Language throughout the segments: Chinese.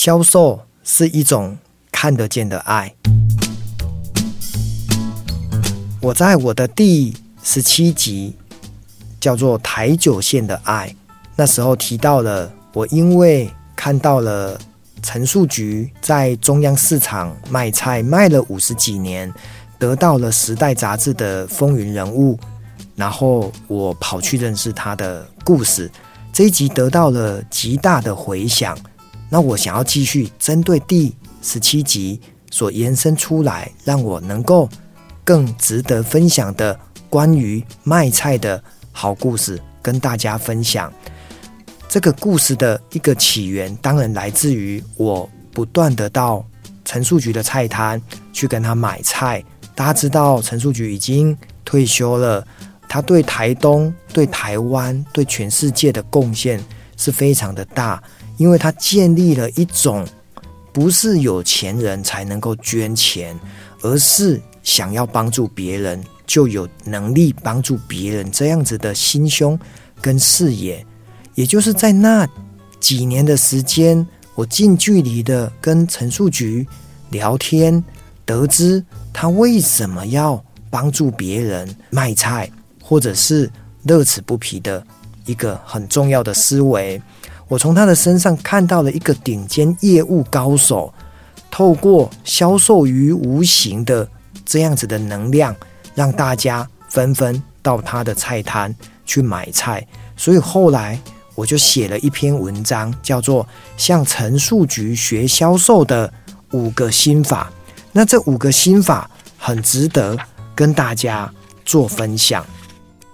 销售是一种看得见的爱。我在我的第十七集叫做《台九线的爱》，那时候提到了我因为看到了陈树菊在中央市场卖菜卖了五十几年，得到了《时代》杂志的风云人物，然后我跑去认识他的故事。这一集得到了极大的回响，那我想要继续针对第十七集所延伸出来，让我能够更值得分享的关于卖菜的好故事，跟大家分享。这个故事的一个起源，当然来自于我不断的到陈树菊的菜摊去跟他买菜。大家知道陈树菊已经退休了。他对台东、对台湾、对全世界的贡献是非常的大，因为他建立了一种不是有钱人才能够捐钱，而是想要帮助别人就有能力帮助别人这样子的心胸跟视野。也就是在那几年的时间，我近距离的跟陈树菊聊天，得知他为什么要帮助别人卖菜。或者是乐此不疲的一个很重要的思维，我从他的身上看到了一个顶尖业务高手，透过销售于无形的这样子的能量，让大家纷纷到他的菜摊去买菜。所以后来我就写了一篇文章，叫做《向陈树菊学销售的五个心法》。那这五个心法很值得跟大家做分享。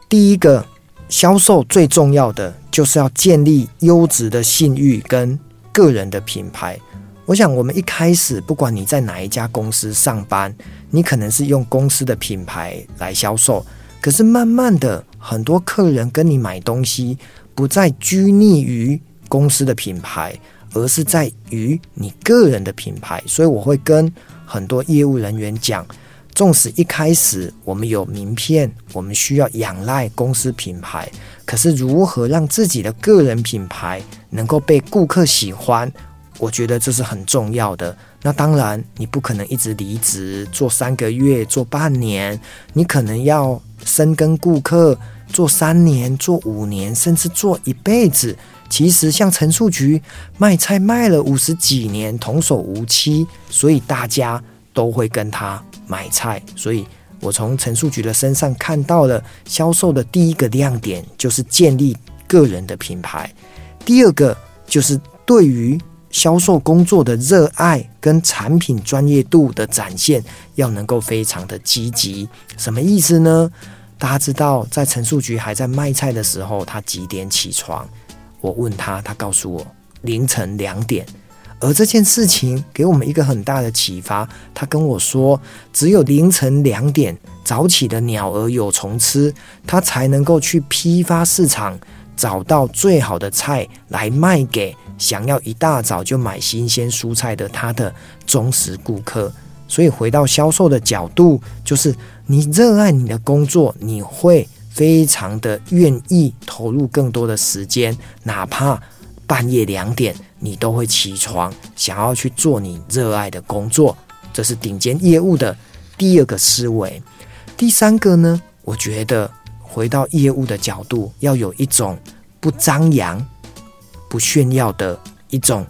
第一个销售最重要的就是要建立优质的信誉跟个人的品牌。我想，我们一开始不管你在哪一家公司上班，你可能是用公司的品牌来销售。可是慢慢的，很多客人跟你买东西不再拘泥于公司的品牌，而是在于你个人的品牌。所以我会跟很多业务人员讲。纵使一开始我们有名片，我们需要仰赖公司品牌，可是如何让自己的个人品牌能够被顾客喜欢，我觉得这是很重要的。那当然，你不可能一直离职做三个月、做半年，你可能要深耕顾客，做三年、做五年，甚至做一辈子。其实像陈树菊卖菜卖了五十几年，童叟无欺，所以大家都会跟他。买菜，所以我从陈树菊的身上看到了销售的第一个亮点，就是建立个人的品牌；第二个就是对于销售工作的热爱跟产品专业度的展现，要能够非常的积极。什么意思呢？大家知道，在陈树菊还在卖菜的时候，他几点起床？我问他，他告诉我凌晨两点。而这件事情给我们一个很大的启发。他跟我说，只有凌晨两点早起的鸟儿有虫吃，他才能够去批发市场，找到最好的菜来卖给想要一大早就买新鲜蔬菜的他的忠实顾客。所以回到销售的角度，就是你热爱你的工作，你会非常的愿意投入更多的时间，哪怕半夜两点。你都会起床，想要去做你热爱的工作，这是顶尖业务的第二个思维。第三个呢，我觉得回到业务的角度，要有一种不张扬、不炫耀的一种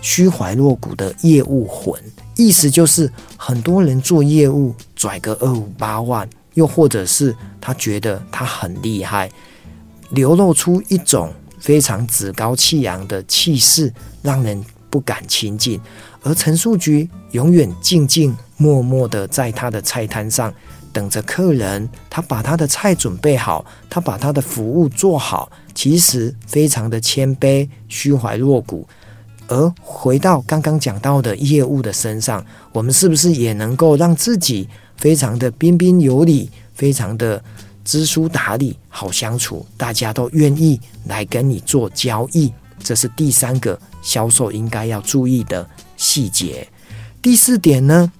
虚怀若谷的业务魂。意思就是，很多人做业务拽个二五八万，又或者是他觉得他很厉害，流露出一种。非常趾高气扬的气势，让人不敢亲近。而陈树菊永远静静默默的在他的菜摊上等着客人，他把他的菜准备好，他把他的服务做好，其实非常的谦卑、虚怀若谷。而回到刚刚讲到的业务的身上，我们是不是也能够让自己非常的彬彬有礼，非常的？知书达理，好相处，大家都愿意来跟你做交易，这是第三个销售应该要注意的细节。第四点呢，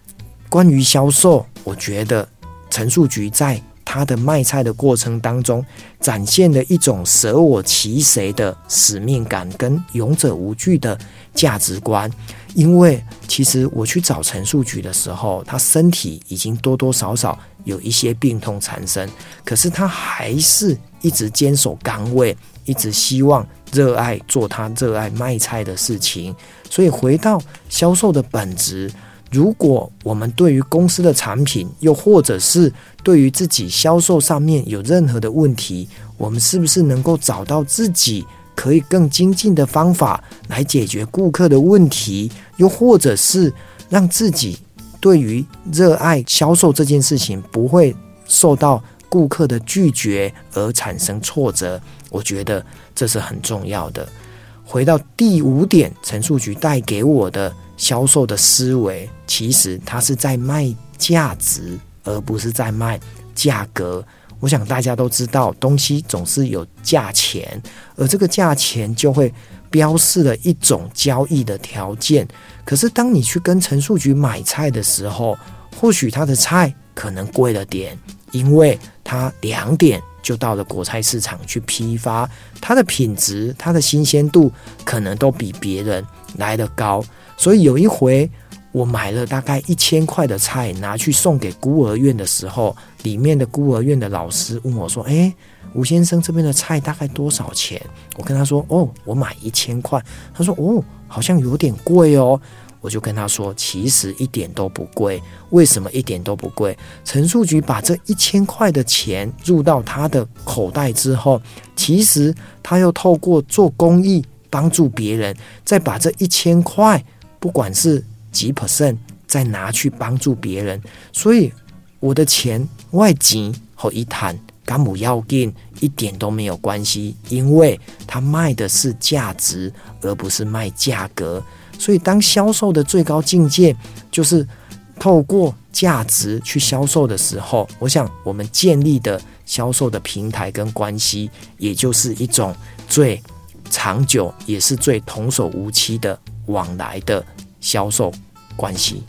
关于销售，我觉得陈述局在他的卖菜的过程当中，展现了一种舍我其谁的使命感跟勇者无惧的价值观。因为其实我去找陈树菊的时候，他身体已经多多少少有一些病痛缠身，可是他还是一直坚守岗位，一直希望热爱做他热爱卖菜的事情。所以回到销售的本质。如果我们对于公司的产品，又或者是对于自己销售上面有任何的问题，我们是不是能够找到自己可以更精进的方法来解决顾客的问题？又或者是让自己对于热爱销售这件事情不会受到顾客的拒绝而产生挫折？我觉得这是很重要的。回到第五点，陈树菊带给我的。销售的思维，其实它是在卖价值，而不是在卖价格。我想大家都知道，东西总是有价钱，而这个价钱就会标示了一种交易的条件。可是，当你去跟陈树菊买菜的时候，或许他的菜可能贵了点，因为他两点就到了果菜市场去批发，它的品质、它的新鲜度可能都比别人来得高。所以有一回，我买了大概一千块的菜，拿去送给孤儿院的时候，里面的孤儿院的老师问我说：“诶，吴先生这边的菜大概多少钱？”我跟他说：“哦，我买一千块。”他说：“哦，好像有点贵哦。”我就跟他说：“其实一点都不贵。为什么一点都不贵？陈树菊把这一千块的钱入到他的口袋之后，其实他又透过做公益帮助别人，再把这一千块。”不管是几 percent 再拿去帮助别人，所以我的钱外景和一谈干不要紧，一点都没有关系，因为他卖的是价值，而不是卖价格。所以当销售的最高境界就是透过价值去销售的时候，我想我们建立的销售的平台跟关系，也就是一种最长久，也是最童叟无欺的。往来的销售关系。